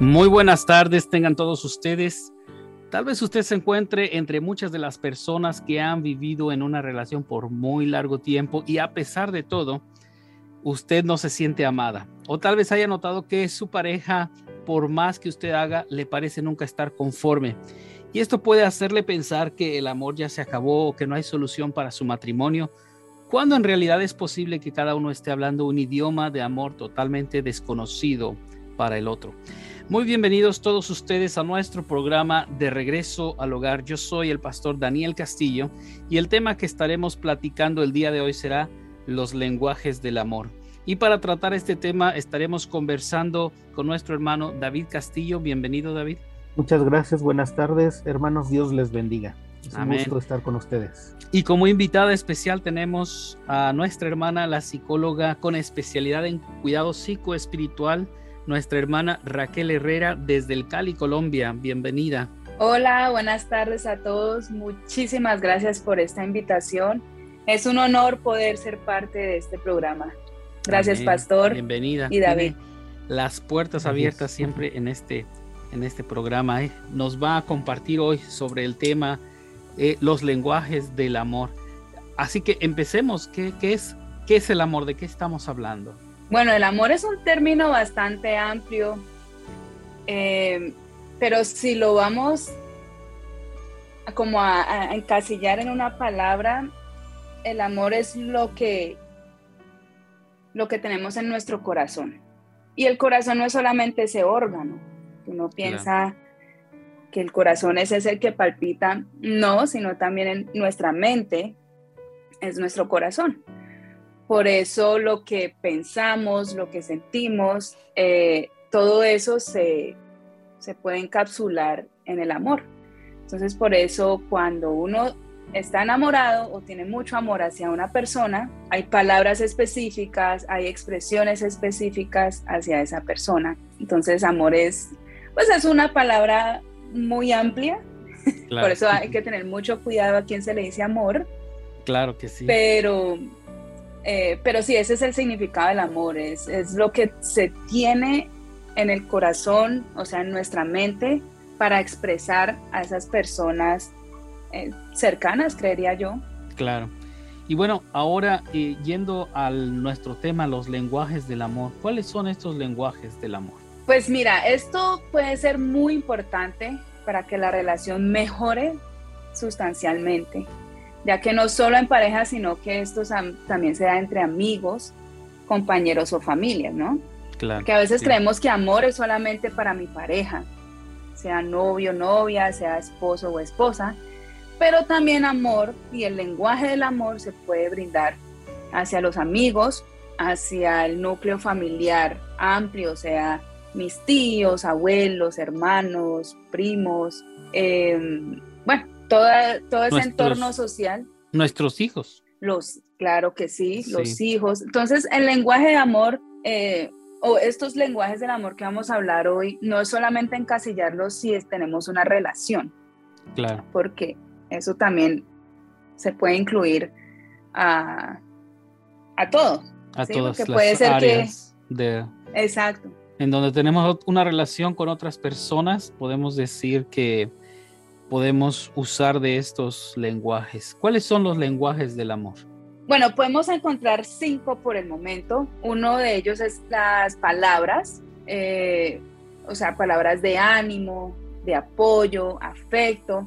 Muy buenas tardes, tengan todos ustedes. Tal vez usted se encuentre entre muchas de las personas que han vivido en una relación por muy largo tiempo y a pesar de todo, usted no se siente amada. O tal vez haya notado que su pareja, por más que usted haga, le parece nunca estar conforme. Y esto puede hacerle pensar que el amor ya se acabó o que no hay solución para su matrimonio, cuando en realidad es posible que cada uno esté hablando un idioma de amor totalmente desconocido para el otro. Muy bienvenidos todos ustedes a nuestro programa de regreso al hogar. Yo soy el pastor Daniel Castillo y el tema que estaremos platicando el día de hoy será los lenguajes del amor. Y para tratar este tema estaremos conversando con nuestro hermano David Castillo. Bienvenido David. Muchas gracias, buenas tardes, hermanos, Dios les bendiga. Es un gusto estar con ustedes. Y como invitada especial tenemos a nuestra hermana, la psicóloga con especialidad en cuidado psicoespiritual, nuestra hermana Raquel Herrera desde el Cali, Colombia. Bienvenida. Hola, buenas tardes a todos. Muchísimas gracias por esta invitación. Es un honor poder ser parte de este programa. Gracias, Pastor. Bienvenida. Y David. las puertas abiertas siempre en este, en este programa. ¿eh? Nos va a compartir hoy sobre el tema eh, los lenguajes del amor. Así que empecemos. ¿Qué, qué, es, ¿Qué es el amor? ¿De qué estamos hablando? Bueno, el amor es un término bastante amplio, eh, pero si lo vamos a, como a, encasillar en una palabra, el amor es lo que, lo que tenemos en nuestro corazón. Y el corazón no es solamente ese órgano. Uno piensa que el corazón es ese que palpita, no, sino también en nuestra mente es nuestro corazón. Por eso lo que pensamos, lo que sentimos, eh, todo eso se, puede encapsular en el amor. Entonces, por eso cuando uno está enamorado o tiene mucho amor hacia una persona, hay palabras específicas, hay expresiones específicas hacia esa persona. Entonces, amor es, pues es una palabra muy amplia. Por eso hay que tener mucho cuidado a quién se le dice amor. Claro que sí. Pero eh, pero sí, ese es el significado del amor, es, lo que se tiene en el corazón, o sea, en nuestra mente, para expresar a esas personas eh, cercanas, creería yo. Claro. Y bueno, ahora eh, yendo a nuestro tema, los lenguajes del amor, ¿cuáles son estos lenguajes del amor? Pues mira, esto puede ser muy importante para que la relación mejore sustancialmente ya que no solo en pareja, sino que esto también se da entre amigos, compañeros o familias, ¿no? Claro. Que a veces creemos que amor es solamente para mi pareja, sea novio, novia, sea esposo o esposa, pero también amor y el lenguaje del amor se puede brindar hacia los amigos, hacia el núcleo familiar amplio, o sea, mis tíos, abuelos, hermanos, primos, em, bueno, todo ese entorno social. Nuestros hijos. Los, claro que sí, los hijos. Entonces, el lenguaje de amor, eh, o estos lenguajes del amor que vamos a hablar hoy, no es solamente encasillarlos si tenemos una relación. Claro. Porque eso también se puede incluir a, a todos. A todas las puede ser áreas de... Exacto. En donde tenemos una relación con otras personas, podemos decir que podemos usar de estos lenguajes? ¿Cuáles son los lenguajes del amor? Bueno, podemos encontrar cinco por el momento. Uno de ellos es las palabras, eh, o sea, palabras de ánimo, de apoyo, afecto.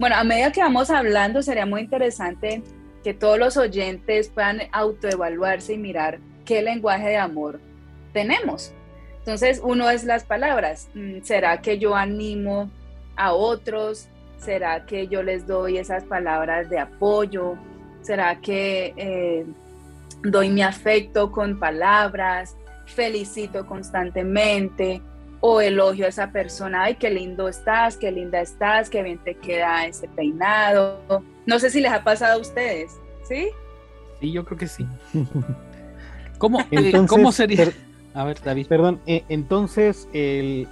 Bueno, a medida que vamos hablando, sería muy interesante que todos los oyentes puedan autoevaluarse y mirar qué lenguaje de amor tenemos. Entonces, uno es las palabras. Mm, ¿Será que yo animo a otros? ¿Será que yo les doy esas palabras de apoyo? ¿Será que eh, doy mi afecto con palabras? ¿Felicito constantemente? ¿O elogio a esa persona? ¡Ay, qué lindo estás! ¡Qué linda estás! ¡Qué bien te queda ese peinado! No sé si les ha pasado a ustedes, ¿sí? Sí, yo creo que sí. ¿Cómo, eh, ¿cómo sería? A ver, David. Perdón, eh, entonces el,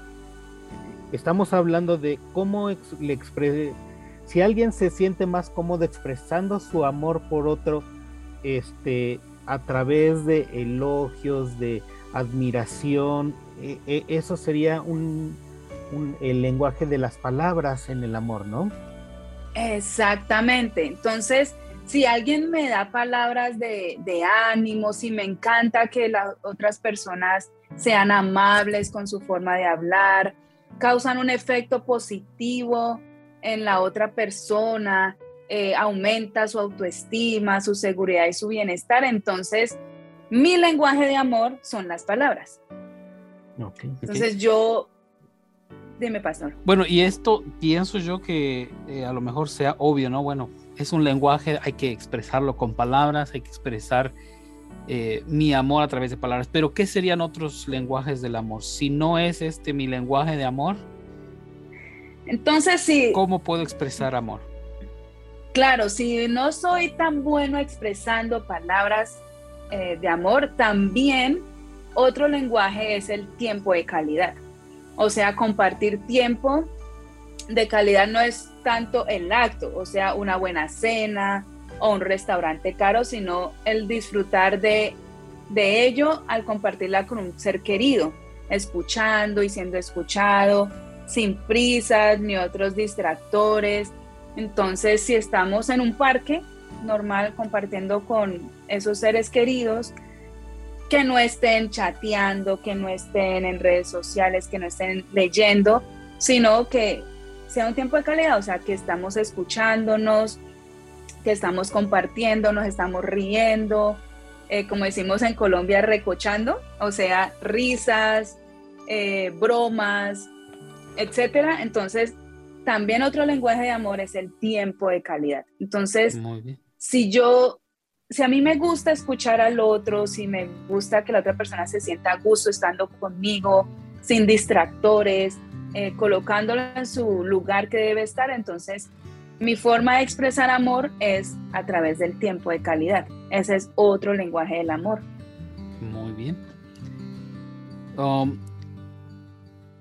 Estamos hablando de cómo le exprese, si alguien se siente más cómodo expresando su amor por otro, este, a través de elogios, de admiración, e, e, eso sería un, el lenguaje de las palabras en el amor, ¿no? Exactamente. Entonces, si alguien me da palabras de, de ánimo, si me encanta que las otras personas sean amables con su forma de hablar, causan un efecto positivo en la otra persona, eh, aumenta su autoestima, su seguridad y su bienestar. Entonces, mi lenguaje de amor son las palabras. Entonces yo, dime, pastor. Bueno, y esto pienso yo que eh, a lo mejor sea obvio, ¿no? Bueno, es un lenguaje, hay que expresarlo con palabras, hay que expresar eh, mi amor a través de palabras. Pero ¿qué serían otros lenguajes del amor? Si no es este mi lenguaje de amor, entonces sí. ¿Cómo puedo expresar amor? Claro, si no soy tan bueno expresando palabras eh, de amor, también otro lenguaje es el tiempo de calidad. O sea, compartir tiempo de calidad no es tanto el acto, o sea, una buena cena o un restaurante caro, sino el disfrutar de, de ello al compartirla con un ser querido, escuchando y siendo escuchado, sin prisas ni otros distractores. Entonces, si estamos en un parque normal compartiendo con esos seres queridos, que no estén chateando, que no estén en redes sociales, que no estén leyendo, sino que sea un tiempo de calidad, o sea, que estamos escuchándonos, que estamos compartiendo, nos estamos riendo, eh, como decimos en Colombia, recochando, o sea, risas, eh, bromas, etcétera. Entonces, también otro lenguaje de amor es el tiempo de calidad. Entonces, si yo, si a mí me gusta escuchar al otro, si me gusta que la otra persona se sienta a gusto estando conmigo, sin distractores, eh, colocándolo en su lugar que debe estar, entonces mi forma de expresar amor es a través del tiempo de calidad. Ese es otro lenguaje del amor. Muy bien. Um,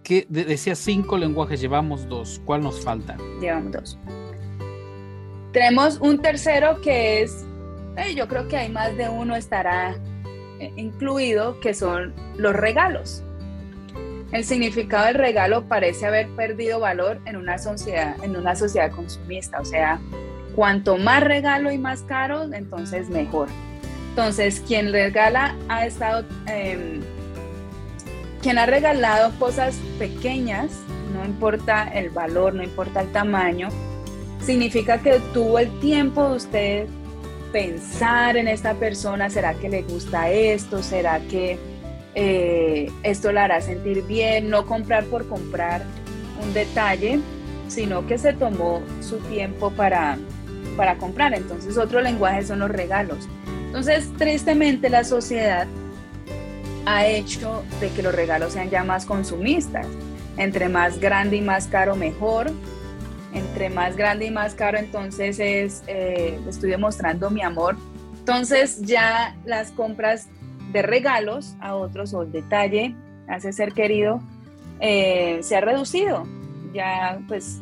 ¿Qué, decía cinco lenguajes, llevamos dos. ¿Cuál nos falta? Llevamos dos. Tenemos un tercero que es, eh, yo creo que hay más de uno estará eh, incluido, que son los regalos. El significado del regalo parece haber perdido valor en una sociedad, en una sociedad consumista. O sea, cuanto más regalo y más caro, entonces mejor. Entonces, quien regala ha estado em, quien ha regalado cosas pequeñas, no importa el valor, no importa el tamaño, significa que tuvo el tiempo de usted pensar en esta persona, ¿será que le gusta esto? ¿Será que eh, esto la hará sentir bien? No comprar por comprar un detalle, sino que se tomó su tiempo para, para comprar. Entonces otro lenguaje son los regalos. Entonces, tristemente la sociedad ha hecho de que los regalos sean ya más consumistas. Entre más grande y más caro, mejor. Entre más grande y más caro, entonces es, eh, estoy demostrando mi amor. Entonces ya las compras de regalos a otros o el detalle, hace ser querido, eh, se ha reducido. Ya pues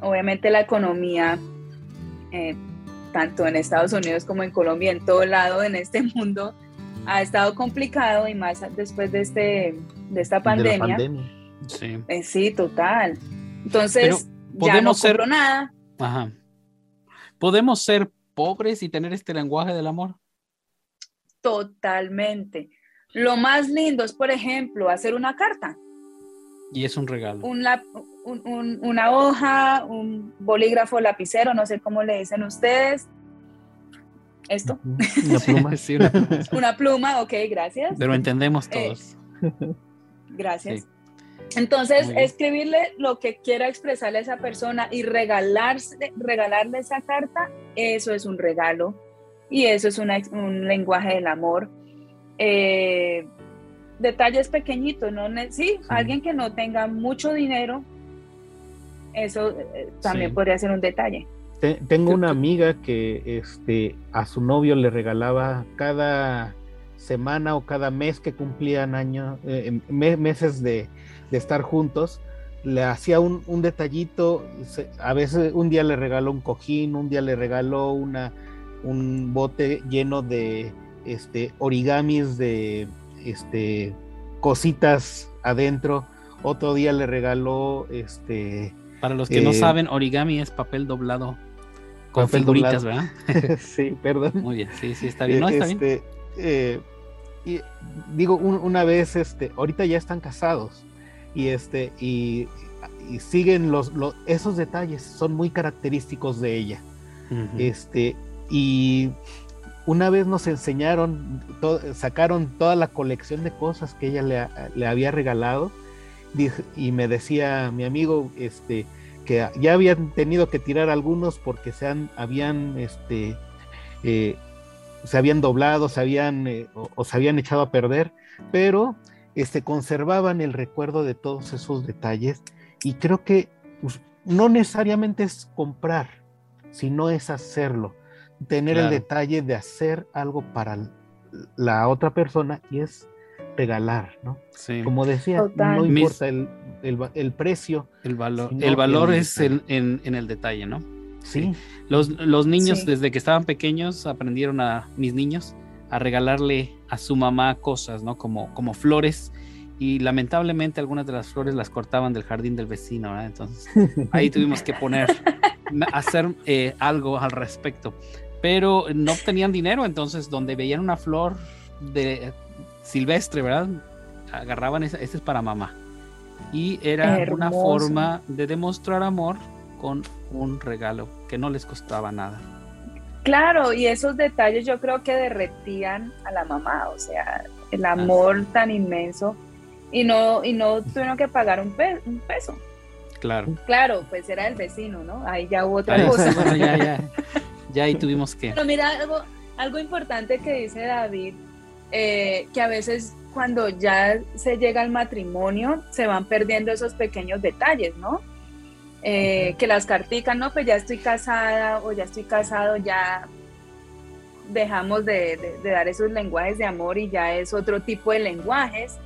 obviamente la economía, eh, tanto en Estados Unidos como en Colombia, en todo lado en este mundo, ha estado complicado y más después de, este, de esta pandemia. Sí. Eh, sí, total. Entonces, ya no ser... nada. Ajá. ¿Podemos ser pobres y tener este lenguaje del amor? Totalmente. Lo más lindo es, por ejemplo, hacer una carta. Y es un regalo. una hoja, un bolígrafo, lapicero, no sé cómo le dicen ustedes, esto. Una pluma. sí, una pluma. una pluma, ok, gracias. Pero entendemos eh, todos. gracias. Entonces, escribirle lo que quiera expresarle a esa persona y regalarse, regalarle esa carta, eso es un regalo y eso es un lenguaje del amor. Eh, detalles pequeñitos, ¿no? Sí, alguien que no tenga mucho dinero, eso eh, también podría ser un detalle tengo una amiga que este, a su novio le regalaba cada semana o cada mes que cumplían años, eh, meses de, estar juntos, le hacía un, detallito, a veces un día le regaló un cojín, un día le regaló una, un bote lleno de este, origamis de este, cositas adentro. Otro día le regaló este. Para los que no saben, origami es papel doblado con figuritas, ¿verdad? sí, perdón. Muy bien, sí, sí, está bien. No, está este, y, digo, una vez, este, ahorita ya están casados y este, y, siguen los, esos detalles, son muy característicos de ella. Este, y una vez nos enseñaron, sacaron toda la colección de cosas que ella le, había regalado y me decía mi amigo, este, que ya habían tenido que tirar algunos porque se han, habían, este, eh, se habían doblado, se habían, eh, o, se habían echado a perder, pero este, conservaban el recuerdo de todos esos detalles y creo que pues, no necesariamente es comprar, sino es hacerlo, tener el detalle de hacer algo para la otra persona y es regalar, ¿no? Como decía, no importa el, el, precio. El valor, el valor es en, en, el detalle, ¿no? Sí. Los, los niños desde que estaban pequeños aprendieron a mis niños a regalarle a su mamá cosas, ¿no? Como, como flores y lamentablemente algunas de las flores las cortaban del jardín del vecino, ¿verdad? Entonces ahí tuvimos que poner, hacer eh, algo al respecto. Pero no tenían dinero, entonces donde veían una flor de silvestre, ¿verdad? Agarraban esa, este es para mamá. Y era una forma de demostrar amor con un regalo que no les costaba nada. Claro, y esos detalles yo creo que derretían a la mamá, o sea, el amor tan inmenso y no y no tuvieron que pagar un, peso. Claro. Claro, pues era el vecino, ¿no? Ahí ya hubo otra cosa. Bueno, ya, ya, ya ahí tuvimos que. Pero mira, algo, algo importante que dice David eh, que a veces cuando ya se llega al matrimonio se van perdiendo esos pequeños detalles, ¿no? Eh, que las carticas, no, pues ya estoy casada o ya estoy casado, ya dejamos de, dar esos lenguajes de amor y ya es otro tipo de lenguajes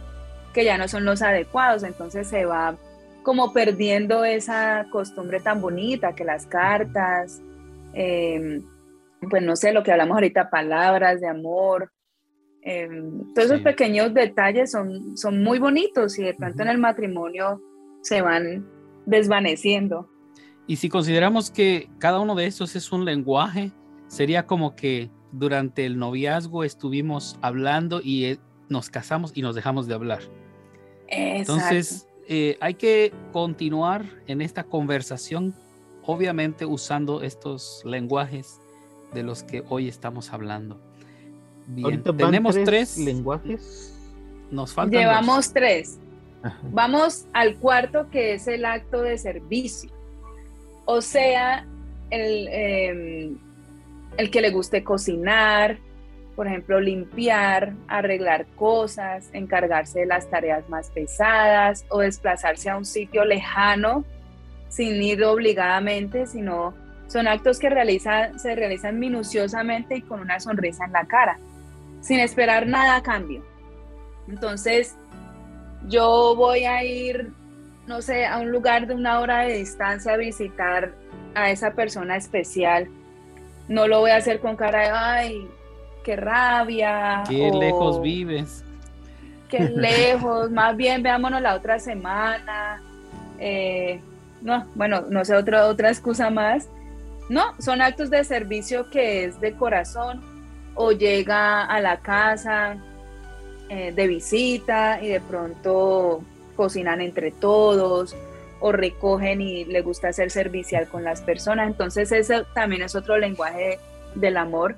que ya no son los adecuados, entonces se va como perdiendo esa costumbre tan bonita que las cartas, em, pues no sé, lo que hablamos ahorita, palabras de amor, Em, todos esos pequeños detalles son, son muy bonitos y de pronto en el matrimonio se van desvaneciendo. Y si consideramos que cada uno de esos es un lenguaje, sería como que durante el noviazgo estuvimos hablando y eh, nos casamos y nos dejamos de hablar. Entonces, eh, hay que continuar en esta conversación, obviamente usando estos lenguajes de los que hoy estamos hablando. Bien, tenemos tres, lenguajes. Nos faltan. Llevamos tres. Vamos al cuarto que es el acto de servicio. O sea, el, em, el que le guste cocinar, por ejemplo, limpiar, arreglar cosas, encargarse de las tareas más pesadas o desplazarse a un sitio lejano sin ir obligadamente, sino son actos que realiza, se realizan minuciosamente y con una sonrisa en la cara sin esperar nada a cambio. Entonces, yo voy a ir, no sé, a un lugar de una hora de distancia a visitar a esa persona especial. No lo voy a hacer con cara de, ay, qué rabia. Qué lejos vives. Qué lejos, más bien veámonos la otra semana. Eh, no, bueno, no sé, otra, otra excusa más. No, son actos de servicio que es de corazón, o llega a la casa eh, de visita y de pronto cocinan entre todos o recogen y le gusta ser servicial con las personas. Entonces ese también es otro lenguaje del amor,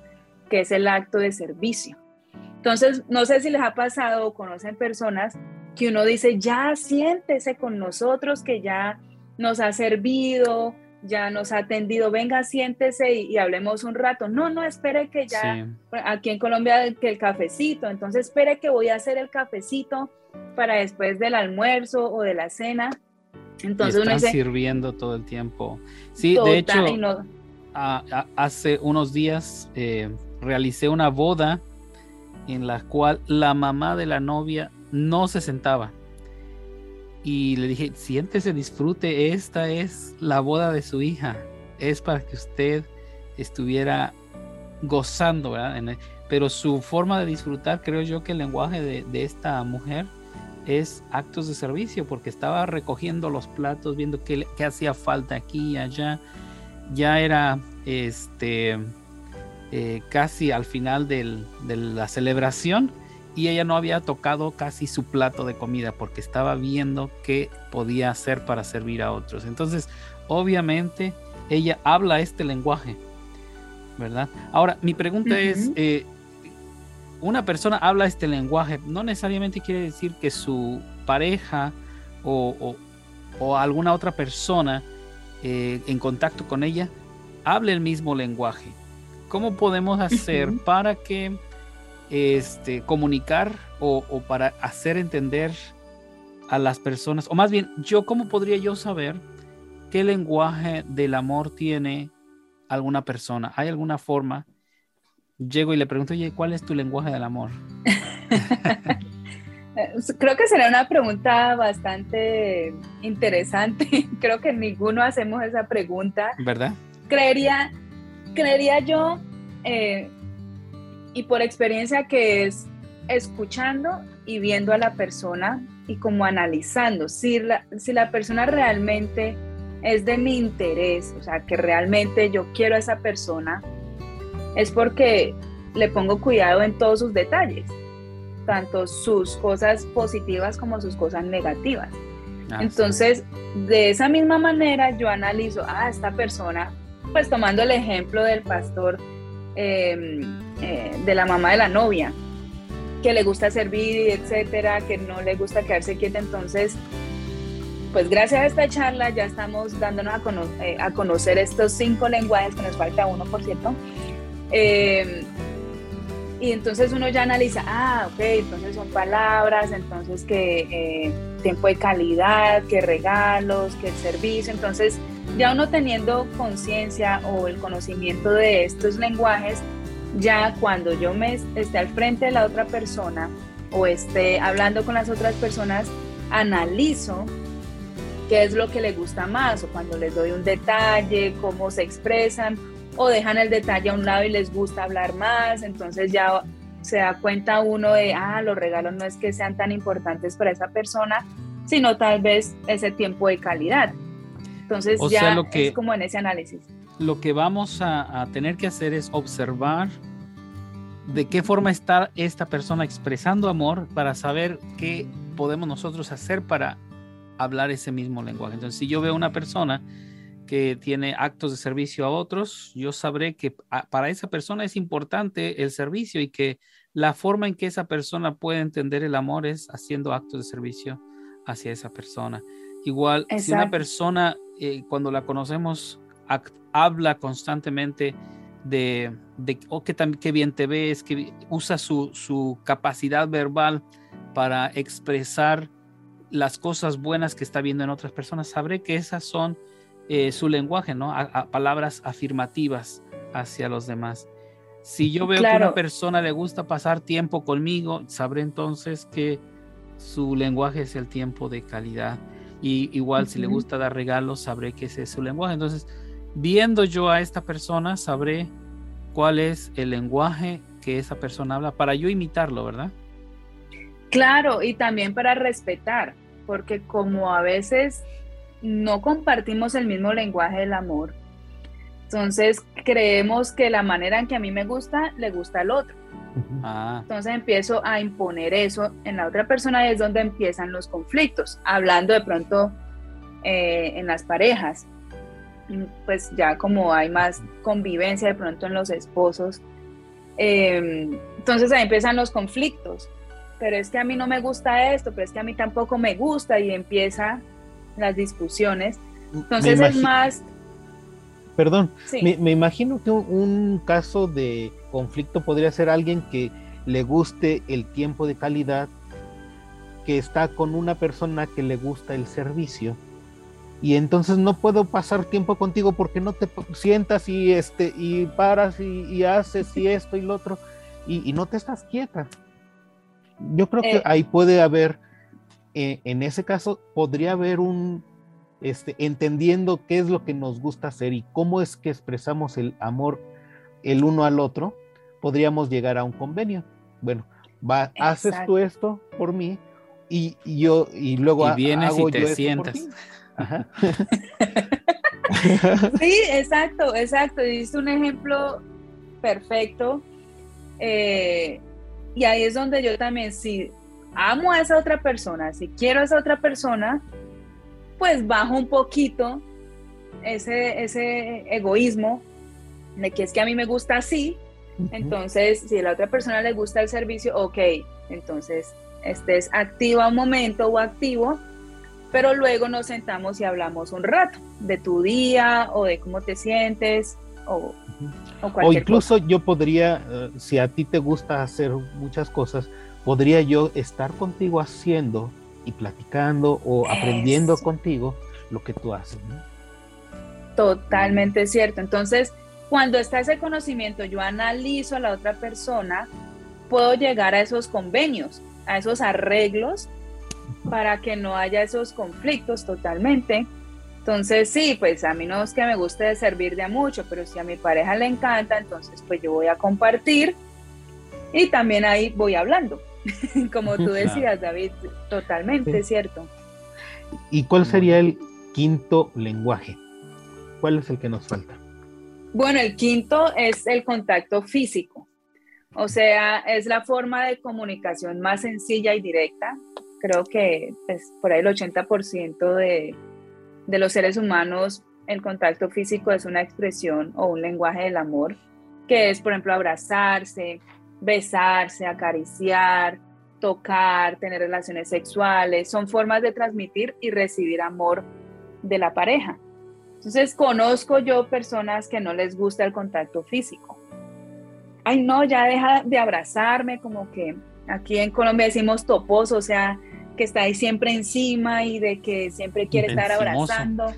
que es el acto de servicio. Entonces, no sé si les ha pasado o conocen personas que uno dice, ya siéntese con nosotros, que ya nos ha servido, ya nos ha atendido, venga, siéntese y, hablemos un rato. No, no, espere que ya, aquí en Colombia, que el cafecito, entonces espere que voy a hacer el cafecito para después del almuerzo o de la cena. Entonces están sirviendo todo el tiempo. Sí, de hecho, hace unos días eh, realicé una boda en la cual la mamá de la novia no se sentaba y le dije, siéntese, disfrute, esta es la boda de su hija, es para que usted estuviera gozando, ¿verdad? pero su forma de disfrutar, creo yo que el lenguaje de, esta mujer es actos de servicio, porque estaba recogiendo los platos, viendo qué, qué hacía falta aquí y allá. Ya era este eh, casi al final de la celebración y ella no había tocado casi su plato de comida porque estaba viendo qué podía hacer para servir a otros. Entonces, obviamente, ella habla este lenguaje, ¿verdad? Ahora, mi pregunta es, eh, una persona habla este lenguaje, no necesariamente quiere decir que su pareja o, alguna otra persona eh, en contacto con ella hable el mismo lenguaje. ¿Cómo podemos hacer para que este, comunicar o, para hacer entender a las personas, o más bien, yo, ¿cómo podría yo saber qué lenguaje del amor tiene alguna persona? ¿Hay alguna forma? Llego y le pregunto, oye, ¿cuál es tu lenguaje del amor? Creo que será una pregunta bastante interesante. Creo que ninguno hacemos esa pregunta. ¿Verdad? Creería, creería yo, eh, y por experiencia que es escuchando y viendo a la persona y como analizando si la, si la persona realmente es de mi interés, o sea, que realmente yo quiero a esa persona, es porque le pongo cuidado en todos sus detalles, tanto sus cosas positivas como sus cosas negativas. Ah, Entonces, de esa misma manera yo analizo, a ah, esta persona pues tomando el ejemplo del pastor, em, eh, de la mamá de la novia, que le gusta servir, etcétera, que no le gusta quedarse quieta, entonces, pues gracias a esta charla ya estamos dándonos a, eh, conocer estos cinco lenguajes, que nos falta uno, por cierto. Em, y entonces uno ya analiza, ah, ok, entonces son palabras, entonces que eh, tiempo de calidad, que regalos, que servicio, entonces ya uno teniendo conciencia o el conocimiento de estos lenguajes, ya cuando yo me esté al frente de la otra persona o esté hablando con las otras personas, analizo qué es lo que le gusta más o cuando les doy un detalle, cómo se expresan o dejan el detalle a un lado y les gusta hablar más, entonces ya se da cuenta uno de, ah, los regalos no es que sean tan importantes para esa persona, sino tal vez ese tiempo de calidad. Entonces ya lo que, es como en ese análisis. Lo que vamos a, tener que hacer es observar de qué forma está esta persona expresando amor para saber qué podemos nosotros hacer para hablar ese mismo lenguaje. Entonces, si yo veo una persona que tiene actos de servicio a otros, yo sabré que para esa persona es importante el servicio y que la forma en que esa persona puede entender el amor es haciendo actos de servicio hacia esa persona. Igual, si una persona eh, cuando la conocemos, habla constantemente de, de oh, que, que bien te ves, que usa su, su, capacidad verbal para expresar las cosas buenas que está viendo en otras personas, sabré que esas son eh, su lenguaje, ¿no? A, palabras afirmativas hacia los demás. Si yo veo que a una persona le gusta pasar tiempo conmigo, sabré entonces que su lenguaje es el tiempo de calidad. Y igual si le gusta dar regalos, sabré que ese es su lenguaje. Entonces, viendo yo a esta persona, sabré cuál es el lenguaje que esa persona habla para yo imitarlo, ¿verdad? Claro, y también para respetar, porque como a veces no compartimos el mismo lenguaje del amor, entonces creemos que la manera en que a mí me gusta, le gusta al otro. Ah. Entonces empiezo a imponer eso en la otra persona y es donde empiezan los conflictos, hablando de pronto eh, en las parejas, pues ya como hay más convivencia de pronto en los esposos, em, entonces ahí empiezan los conflictos, pero es que a mí no me gusta esto, pero es que a mí tampoco me gusta y empiezan las discusiones. Entonces es más Perdón, me, imagino que un, caso de conflicto podría ser alguien que le guste el tiempo de calidad, que está con una persona que le gusta el servicio. Y entonces no puedo pasar tiempo contigo porque no te sientas y este y paras y, haces y esto y lo otro y, no te estás quieta. Yo creo que eh. ahí puede haber, eh, en ese caso, podría haber un, este, entendiendo qué es lo que nos gusta hacer y cómo es que expresamos el amor el uno al otro, podríamos llegar a un convenio. Bueno, va, haces tú esto por mí y, yo, y luego y vienes y te sientas. sí, exacto, exacto. Diste un ejemplo perfecto. Eh, y ahí es donde yo también, si amo a esa otra persona, si quiero a esa otra persona, pues bajo un poquito ese, ese egoísmo de que es que a mí me gusta así. Entonces, si a la otra persona le gusta el servicio, ok, entonces estés activa un momento o activo, pero luego nos sentamos y hablamos un rato de tu día o de cómo te sientes o, o, incluso yo podría, eh, si a ti te gusta hacer muchas cosas, podría yo estar contigo haciendo y platicando o aprendiendo contigo lo que tú haces. Totalmente cierto. Entonces, cuando está ese conocimiento, yo analizo a la otra persona, puedo llegar a esos convenios, a esos arreglos para que no haya esos conflictos totalmente. Entonces, sí, pues a mí no es que me guste servir de a mucho, pero si a mi pareja le encanta, entonces pues yo voy a compartir y también ahí voy hablando. Como tú decías, David, totalmente cierto. ¿Y cuál sería el quinto lenguaje? ¿Cuál es el que nos falta? Bueno, el quinto es el contacto físico. O sea, es la forma de comunicación más sencilla y directa. Creo que pues, por ahí el 80% de, de los seres humanos, el contacto físico es una expresión o un lenguaje del amor, que es, por ejemplo, abrazarse, besarse, acariciar, tocar, tener relaciones sexuales. Son formas de transmitir y recibir amor de la pareja. Entonces, conozco yo personas que no les gusta el contacto físico ay no, ya deja de abrazarme, como que aquí en Colombia decimos toposo, o sea, que está ahí siempre encima y de que siempre quiere estar abrazando.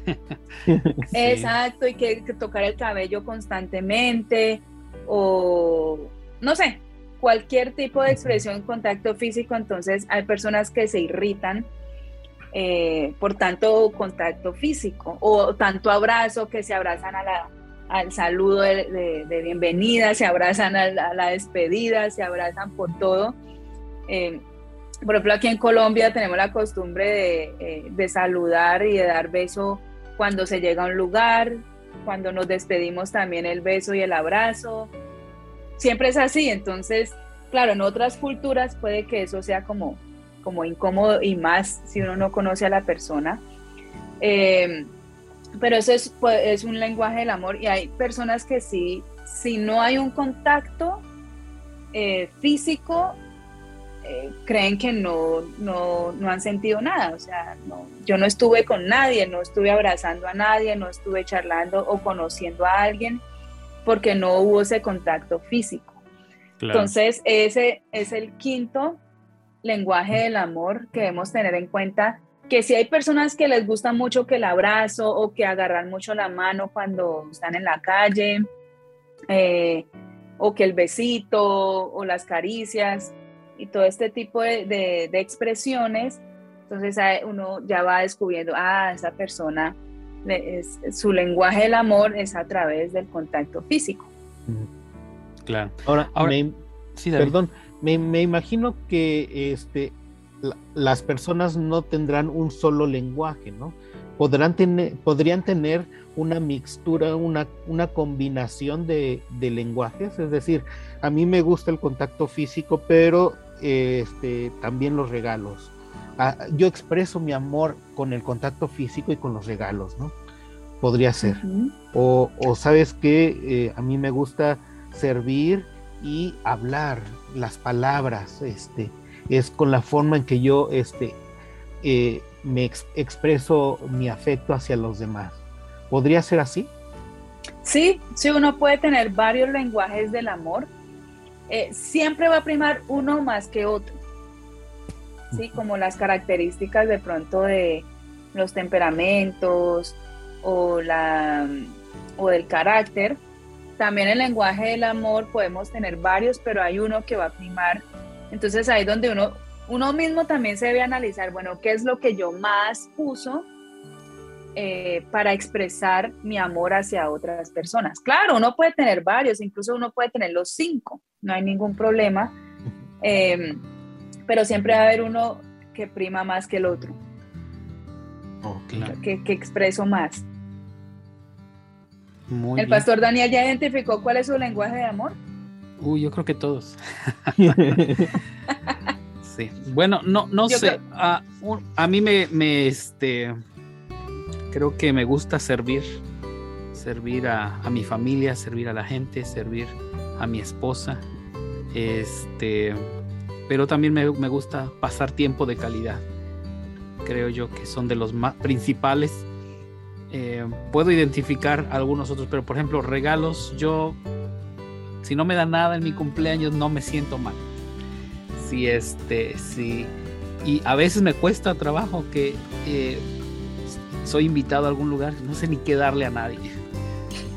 Exacto, y que, tocar el cabello constantemente o no sé, cualquier tipo de expresión, contacto físico, entonces hay personas que se irritan eh, por tanto contacto físico o tanto abrazo que se abrazan a la, al saludo de, bienvenida, se abrazan a la, despedida, se abrazan por todo. Eh, por ejemplo, aquí en Colombia tenemos la costumbre eh, de, saludar y de dar beso cuando se llega a un lugar, cuando nos despedimos también el beso y el abrazo. Siempre es así, entonces, claro, en otras culturas puede que eso sea como, como incómodo y más si uno no conoce a la persona. Eh, pero eso es, pues, es un lenguaje del amor y hay personas que sí, si no hay un contacto eh, físico, eh, creen que no, no, no, han sentido nada. O sea, no, yo no estuve con nadie, no estuve abrazando a nadie, no estuve charlando o conociendo a alguien porque no hubo ese contacto físico. Entonces, ese es el quinto lenguaje del amor que debemos tener en cuenta que si hay personas que les gusta mucho que el abrazo o que agarran mucho la mano cuando están en la calle, eh, o que el besito o las caricias y todo este tipo de, expresiones, entonces uno ya va descubriendo, ah, esa persona, su lenguaje del amor es a través del contacto físico. Claro. Ahora, perdón, me, me, imagino que este, las personas no tendrán un solo lenguaje, ¿no? Podrán tener, podrían tener una mixtura, una, una combinación de, lenguajes, es decir, a mí me gusta el contacto físico, pero este, también los regalos. Yo expreso mi amor con el contacto físico y con los regalos, ¿no? Podría ser. o, sabes que eh, a mí me gusta servir y hablar las palabras, este, es con la forma en que yo este, eh, me expreso mi afecto hacia los demás. ¿Podría ser así? Sí, sí, uno puede tener varios lenguajes del amor. Eh, siempre va a primar uno más que otro. Sí, como las características de pronto de los temperamentos o, la, o del carácter. También el lenguaje del amor podemos tener varios, pero hay uno que va a primar entonces ahí donde uno, uno mismo también se debe analizar, bueno, ¿qué es lo que yo más uso eh, para expresar mi amor hacia otras personas? Claro, uno puede tener varios, incluso uno puede tener los cinco, no hay ningún problema, em, pero siempre va a haber uno que prima más que el otro. Oh, que, expreso más. ¿El pastor Daniel ya identificó cuál es su lenguaje de amor? Uy, yo creo que todos. sí. Bueno, no, no sé. A, mí me, me, este, creo que me gusta servir. Servir a, a, mi familia, servir a la gente, servir a mi esposa. Este, pero también me, me gusta pasar tiempo de calidad. Creo yo que son de los más principales. Eh, puedo identificar algunos otros, pero por ejemplo, regalos, yo, si no me da nada en mi cumpleaños, no me siento mal. Si este, si, y a veces me cuesta trabajo que eh, soy invitado a algún lugar, no sé ni qué darle a nadie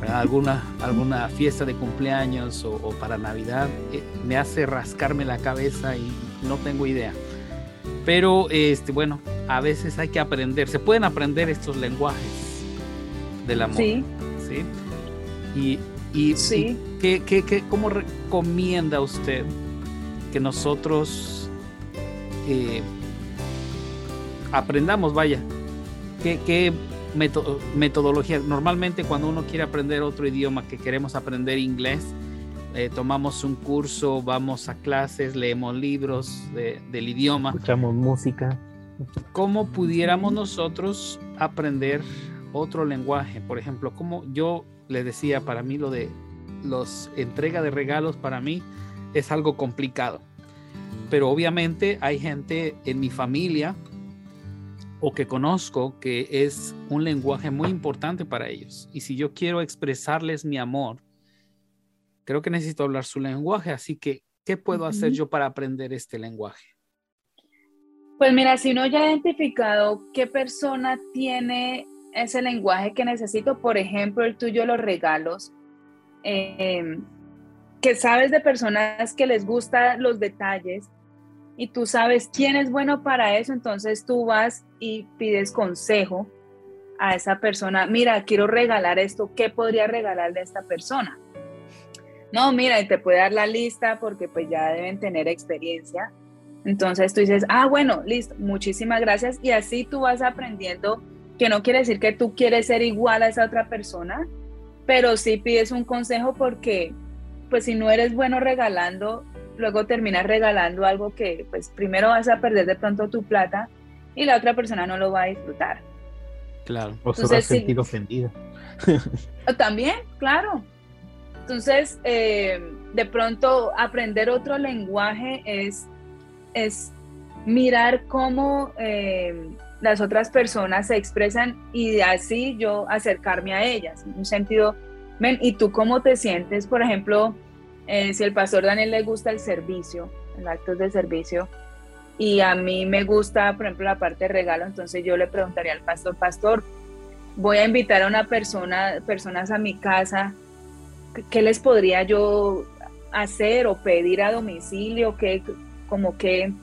alguna, alguna fiesta de cumpleaños o, para Navidad, eh, me hace rascarme la cabeza y no tengo idea. Pero este, bueno, a veces hay que aprender, se pueden aprender estos lenguajes del amor. Sí. ¿sí? Y, sí. ¿qué, qué, cómo recomienda usted que nosotros eh, aprendamos, vaya? ¿Qué, qué metodología. Normalmente cuando uno quiere aprender otro idioma, que queremos aprender inglés, eh, tomamos un curso, vamos a clases, leemos libros del idioma. Escuchamos música. ¿Cómo pudiéramos nosotros aprender otro lenguaje? Por ejemplo, como yo le decía, para mí lo de los entrega de regalos para mí es algo complicado. Pero obviamente hay gente en mi familia o que conozco que es un lenguaje muy importante para ellos. Y si yo quiero expresarles mi amor, creo que necesito hablar su lenguaje. Así que, ¿qué puedo hacer yo para aprender este lenguaje? Pues mira, si uno ya ha identificado qué persona tiene ese lenguaje que necesito, por ejemplo, el tuyo, los regalos, em, que sabes de personas que les gustan los detalles, y tú sabes quién es bueno para eso, entonces tú vas y pides consejo a esa persona, mira, quiero regalar esto, ¿qué podría regalarle a esta persona? No, mira, y te puede dar la lista porque pues ya deben tener experiencia. Entonces tú dices, ah, bueno, listo, muchísimas gracias. Y así tú vas aprendiendo que no quiere decir que tú quieres ser igual a esa otra persona, pero sí pides un consejo porque pues si no eres bueno regalando, luego terminas regalando algo que pues primero vas a perder de pronto tu plata y la otra persona no lo va a disfrutar. Claro. O se va a sentir ofendida. También, claro. Entonces, eh, de pronto aprender otro lenguaje es, es mirar cómo eh, las otras personas se expresan y así yo acercarme a ellas, en un sentido, ven, ¿y tú cómo te sientes? Por ejemplo, eh, si el pastor Daniel le gusta el servicio, el actos de servicio, y a mí me gusta, por ejemplo, la parte de regalo, entonces yo le preguntaría al pastor, pastor, voy a invitar a una persona, personas a mi casa, ¿qué les podría yo hacer o pedir a domicilio? ¿Qué, como que,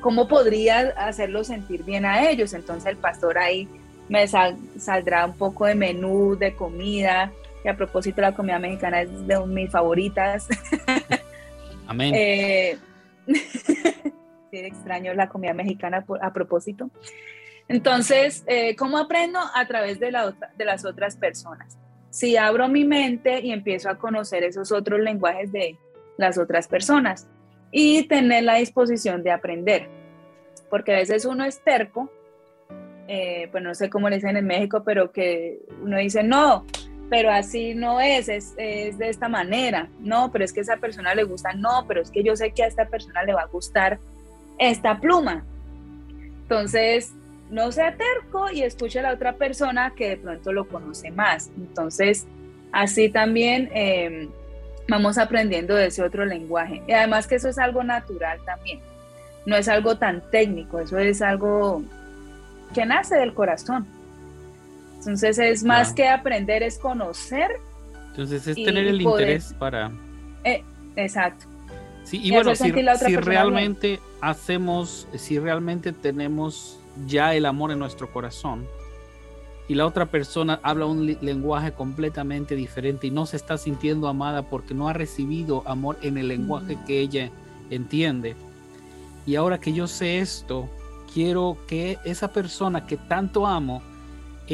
¿Cómo podría hacerlo sentir bien a ellos? Entonces el pastor ahí me saldrá un poco de menú, de comida, que a propósito la comida mexicana es de mis favoritas. Amén. eh, extraño la comida mexicana a propósito. Entonces, eh, ¿cómo aprendo? A través de, la de las otras personas. Si abro mi mente y empiezo a conocer esos otros lenguajes de las otras personas y tener la disposición de aprender. Porque a veces uno es terco, eh, pues no sé cómo le dicen en México, pero que uno dice, no, pero así no es, es, es, de esta manera, no, pero es que a esa persona le gusta, no, pero es que yo sé que a esta persona le va a gustar esta pluma. Entonces, no sea terco y escuche a la otra persona que de pronto lo conoce más. Entonces, así también em, vamos aprendiendo de ese otro lenguaje. Y además que eso es algo natural también. No es algo tan técnico, eso es algo que nace del corazón. Entonces es más que aprender, es conocer. Entonces es tener el interés para... Eh, exacto. Sí, y, bueno, si, realmente hacemos, si realmente tenemos ya el amor en nuestro corazón y la otra persona habla un lenguaje completamente diferente y no se está sintiendo amada porque no ha recibido amor en el lenguaje que ella entiende, Y ahora que yo sé esto, quiero que esa persona que tanto amo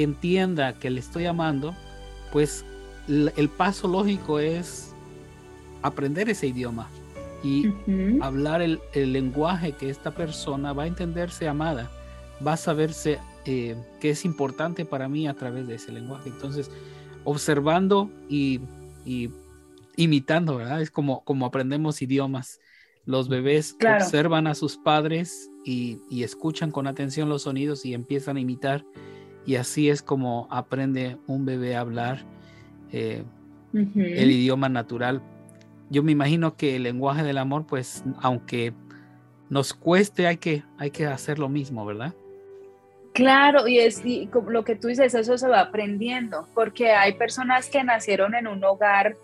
entienda que le estoy amando, pues el paso lógico es aprender ese idioma y hablar el, lenguaje que esta persona va a entenderse amada, va a saberse eh, que es importante para mí a través de ese lenguaje. Entonces, observando y, imitando, ¿verdad? Es como, como aprendemos idiomas. Los bebés observan a sus padres y, escuchan con atención los sonidos y empiezan a imitar. Y así es como aprende un bebé a hablar eh, el idioma natural. Yo me imagino que el lenguaje del amor, pues, aunque nos cueste, hay que, hay que hacer lo mismo, ¿verdad? Claro, y es lo que tú dices, eso se va aprendiendo, porque hay personas que nacieron en un hogar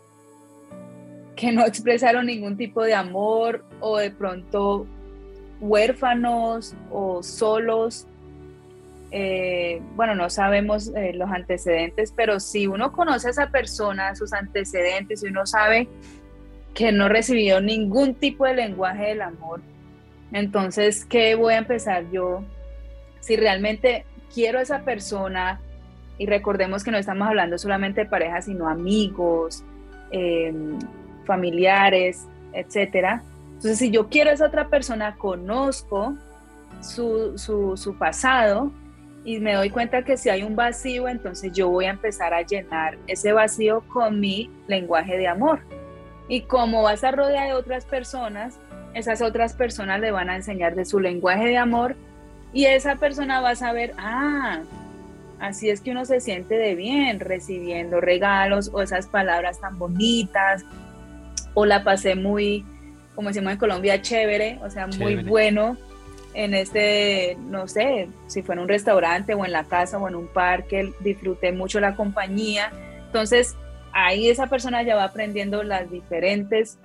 que no expresaron ningún tipo de amor o de pronto huérfanos o solos. Eh, bueno, no sabemos eh, los antecedentes, pero si uno conoce a esa persona, sus antecedentes, y uno sabe que no recibió ningún tipo de lenguaje del amor, entonces, ¿qué voy a empezar yo si realmente quiero a esa persona, y recordemos que no estamos hablando solamente de parejas, sino amigos, em, familiares, etcétera. Entonces, si yo quiero a esa otra persona, conozco su, su, pasado y me doy cuenta que si hay un vacío, entonces yo voy a empezar a llenar ese vacío con mi lenguaje de amor. Y como vas a rodear de otras personas, esas otras personas le van a enseñar de su lenguaje de amor y esa persona va a saber, ah, así es que uno se siente de bien recibiendo regalos o esas palabras tan bonitas, o la pasé muy, como decimos en Colombia, chévere, o sea, muy bueno en este, no sé, si fue en un restaurante o en la casa o en un parque, disfruté mucho la compañía. Entonces, ahí esa persona ya va aprendiendo las diferentes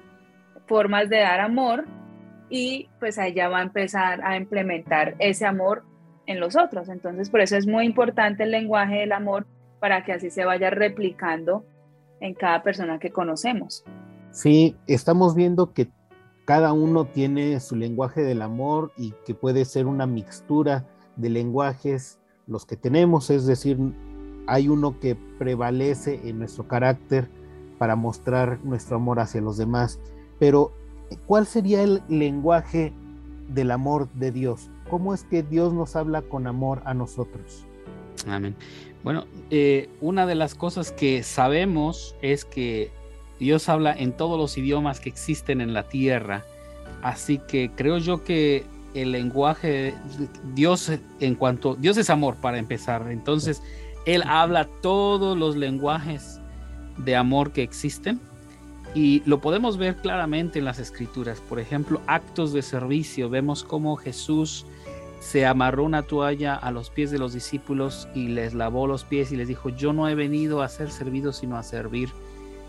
formas de dar amor y pues ya va a empezar a implementar ese amor en los otros. Entonces, por eso es muy importante el lenguaje del amor para que así se vaya replicando en cada persona que conocemos. Sí, estamos viendo que cada uno tiene su lenguaje del amor y que puede ser una mixtura de lenguajes los que tenemos, es decir, hay uno que prevalece en nuestro carácter para mostrar nuestro amor hacia los demás, pero ¿cuál sería el lenguaje del amor de Dios? ¿Cómo es que Dios nos habla con amor a nosotros? Amén. Bueno, eh, una de las cosas que sabemos es que Dios habla en todos los idiomas que existen en la tierra. Así que creo yo que el lenguaje, Dios en cuanto, Dios es amor para empezar. Entonces, Él habla todos los lenguajes de amor que existen. Y lo podemos ver claramente en las escrituras. Por ejemplo, actos de servicio. Vemos cómo Jesús se amarró una toalla a los pies de los discípulos y les lavó los pies y les dijo, yo no he venido a ser servido, sino a servir.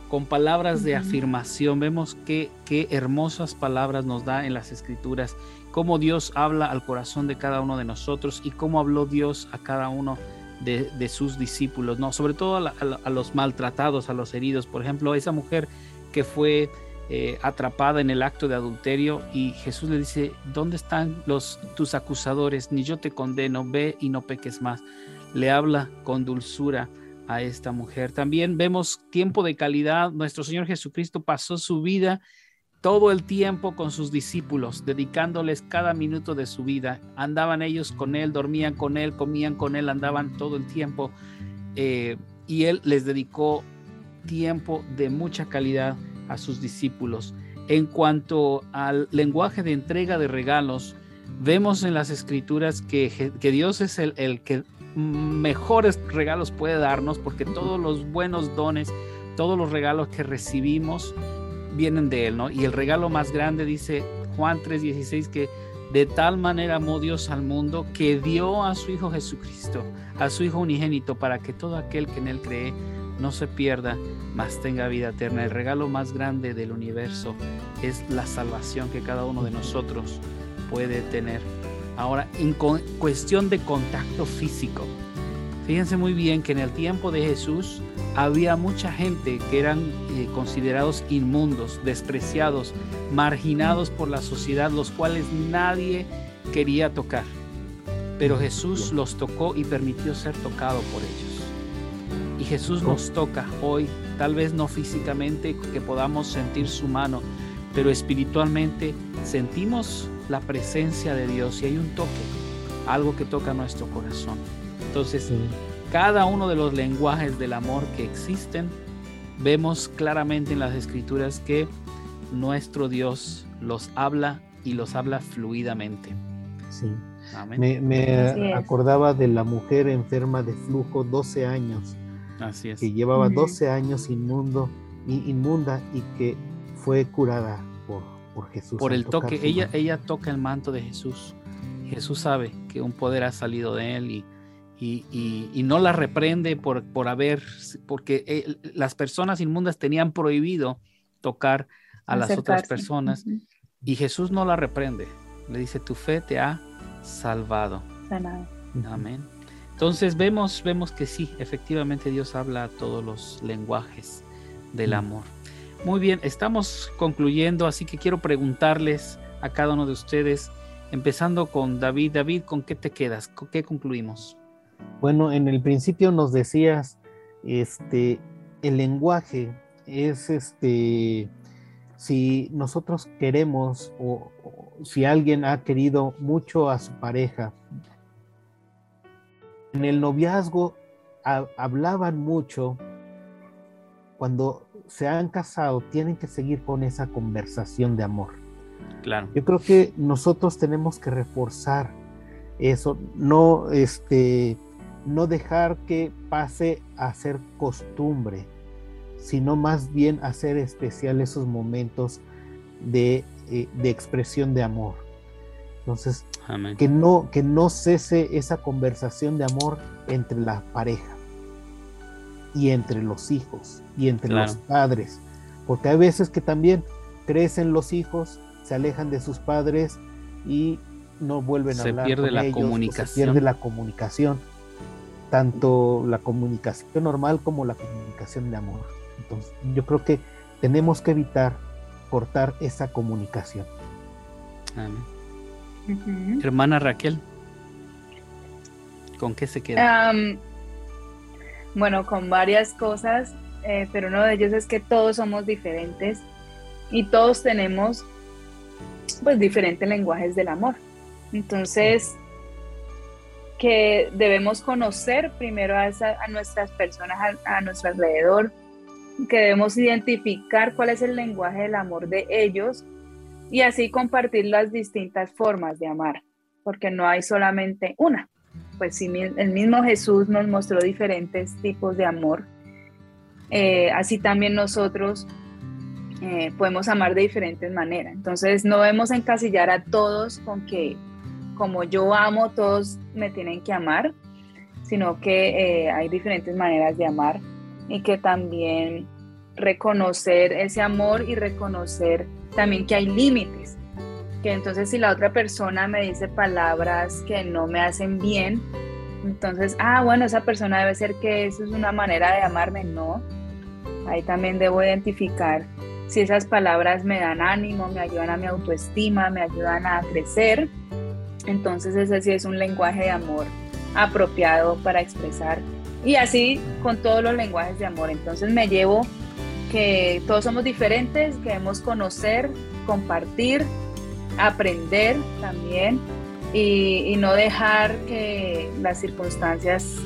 Con palabras de afirmación, vemos qué, qué hermosas palabras nos da en las escrituras, cómo Dios habla al corazón de cada uno de nosotros y cómo habló Dios a cada uno de, sus discípulos, ¿no? sobre todo a, a los maltratados, a los heridos. Por ejemplo, esa mujer que fue eh, atrapada en el acto de adulterio y Jesús le dice, ¿dónde están los, tus acusadores? Ni yo te condeno, ve y no peques más. Le habla con dulzura a esta mujer. También vemos tiempo de calidad. Nuestro Señor Jesucristo pasó su vida todo el tiempo con sus discípulos, dedicándoles cada minuto de su vida. Andaban ellos con Él, dormían con Él, comían con Él, andaban todo el tiempo. Eh, y Él les dedicó tiempo de mucha calidad a sus discípulos. En cuanto al lenguaje de entrega de regalos, vemos en las escrituras que, que Dios es el, el, que mejores regalos puede darnos porque todos los buenos dones, todos los regalos que recibimos vienen de Él, ¿no? Y el regalo más grande dice Juan 3:16 que de tal manera amó Dios al mundo que dio a su Hijo Jesucristo, a su Hijo unigénito, para que todo aquel que en Él cree no se pierda, mas tenga vida eterna. El regalo más grande del universo es la salvación que cada uno de nosotros puede tener. Ahora, en cuestión de contacto físico, fíjense muy bien que en el tiempo de Jesús había mucha gente que eran eh, considerados inmundos, despreciados, marginados por la sociedad, los cuales nadie quería tocar. Pero Jesús los tocó y permitió ser tocado por ellos. Y Jesús nos toca hoy, tal vez no físicamente que podamos sentir su mano, pero espiritualmente sentimos la presencia de Dios y hay un toque, algo que toca nuestro corazón. Entonces, cada uno de los lenguajes del amor que existen, vemos claramente en las escrituras que nuestro Dios los habla y los habla fluidamente. Sí. Me, acordaba de la mujer enferma de flujo 12 años. Así es. Que llevaba 12 años inmundo, inmunda y que fue curada por, por Jesús. Por el toque, ella, ella toca el manto de Jesús. Jesús sabe que un poder ha salido de él y y, no la reprende por, por haber, porque eh, las personas inmundas tenían prohibido tocar a las otras personas y Jesús no la reprende, le dice, tu fe te ha salvado. Amén. Entonces vemos, vemos que sí, efectivamente Dios habla a todos los lenguajes del amor. Muy bien, estamos concluyendo, así que quiero preguntarles a cada uno de ustedes, empezando con David. David, ¿con qué te quedas? ¿Con qué concluimos? Bueno, en el principio nos decías, este, el lenguaje es este, si nosotros queremos o, si alguien ha querido mucho a su pareja, en el noviazgo hablaban mucho, cuando se han casado tienen que seguir con esa conversación de amor. Claro. Yo creo que nosotros tenemos que reforzar eso, no este no dejar que pase a ser costumbre, sino más bien hacer especial esos momentos de, eh, expresión de amor. Entonces, que no, que no cese esa conversación de amor entre la pareja y entre los hijos y entre los padres, porque hay veces que también crecen los hijos, se alejan de sus padres y no vuelven a hablar pierde la comunicación. Se pierde la comunicación tanto la comunicación normal como la comunicación de amor. Entonces, yo creo que tenemos que evitar cortar esa comunicación. Hermana Raquel, ¿con qué se queda? Bueno, con varias cosas, eh, pero uno de ellos es que todos somos diferentes y todos tenemos pues diferentes lenguajes del amor. Entonces, que debemos conocer primero a, nuestras personas a, nuestro alrededor, que debemos identificar cuál es el lenguaje del amor de ellos y así compartir las distintas formas de amar, porque no hay solamente una. Pues si el mismo Jesús nos mostró diferentes tipos de amor, eh, así también nosotros eh, podemos amar de diferentes maneras. Entonces no debemos encasillar a todos con que como yo amo, todos me tienen que amar, sino que eh, hay diferentes maneras de amar y que también reconocer ese amor y reconocer también que hay límites. Que entonces si la otra persona me dice palabras que no me hacen bien, entonces, ah, bueno, esa persona debe ser que eso es una manera de amarme. No, ahí también debo identificar si esas palabras me dan ánimo, me ayudan a mi autoestima, me ayudan a crecer entonces ese sí es un lenguaje de amor apropiado para expresar. Y así con todos los lenguajes de amor. Entonces me llevo que todos somos diferentes, que debemos conocer, compartir, aprender también y, no dejar que las circunstancias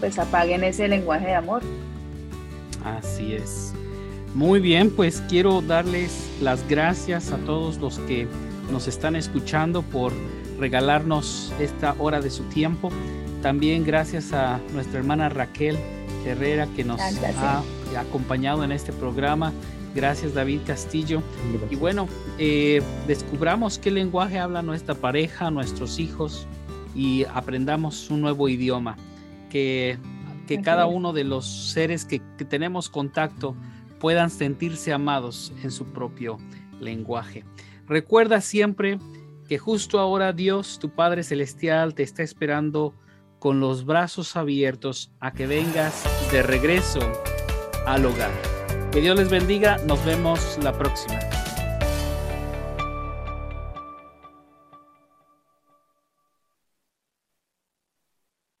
pues apaguen ese lenguaje de amor. Así es. Muy bien, pues quiero darles las gracias a todos los que nos están escuchando por regalarnos esta hora de su tiempo. También gracias a nuestra hermana Raquel Herrera que nos ha acompañado en este programa. Gracias David Castillo. Y bueno, eh, descubramos qué lenguaje habla nuestra pareja, nuestros hijos y aprendamos un nuevo idioma. Que, que cada uno de los seres que, que tenemos contacto puedan sentirse amados en su propio lenguaje. Recuerda siempre que justo ahora Dios, tu Padre Celestial, te está esperando con los brazos abiertos a que vengas de regreso al hogar. Que Dios les bendiga, nos vemos la próxima.